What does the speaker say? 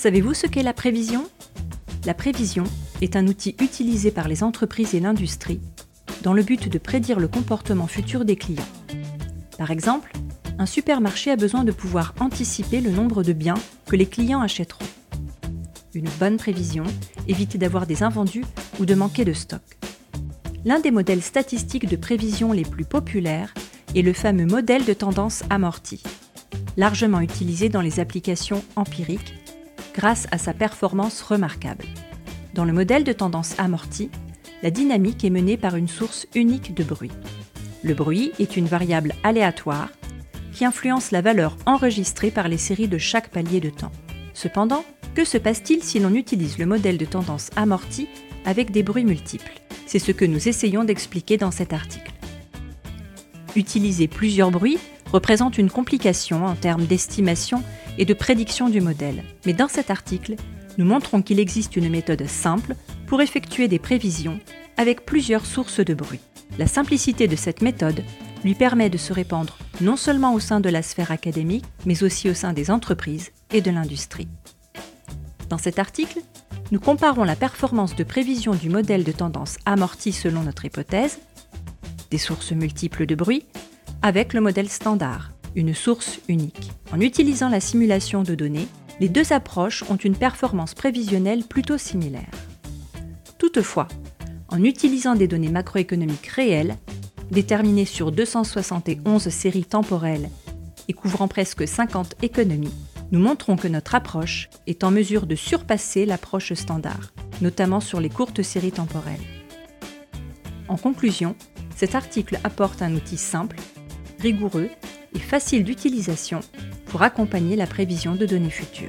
Savez-vous ce qu'est la prévision? La prévision est un outil utilisé par les entreprises et l'industrie dans le but de prédire le comportement futur des clients. Par exemple, un supermarché a besoin de pouvoir anticiper le nombre de biens que les clients achèteront. Une bonne prévision évite d'avoir des invendus ou de manquer de stock. L'un des modèles statistiques de prévision les plus populaires est le fameux modèle de tendance amortie, largement utilisé dans les applications empiriques grâce à sa performance remarquable. Dans le modèle de tendance amortie, la dynamique est menée par une source unique de bruit. Le bruit est une variable aléatoire qui influence la valeur enregistrée par les séries de chaque palier de temps. Cependant, que se passe-t-il si l'on utilise le modèle de tendance amortie avec des bruits multiples? C'est ce que nous essayons d'expliquer dans cet article. Utiliser plusieurs bruits représente une complication en termes d'estimation et de prédiction du modèle. Mais dans cet article, nous montrons qu'il existe une méthode simple pour effectuer des prévisions avec plusieurs sources de bruit. La simplicité de cette méthode lui permet de se répandre non seulement au sein de la sphère académique, mais aussi au sein des entreprises et de l'industrie. Dans cet article, nous comparons la performance de prévision du modèle de tendance amorti selon notre hypothèse, des sources multiples de bruit, avec le modèle standard, une source unique. En utilisant la simulation de données, les deux approches ont une performance prévisionnelle plutôt similaire. Toutefois, en utilisant des données macroéconomiques réelles, déterminées sur 271 séries temporelles et couvrant presque 50 économies, nous montrons que notre approche est en mesure de surpasser l'approche standard, notamment sur les courtes séries temporelles. En conclusion, cet article apporte un outil simple, rigoureux et facile d'utilisation pour accompagner la prévision de données futures.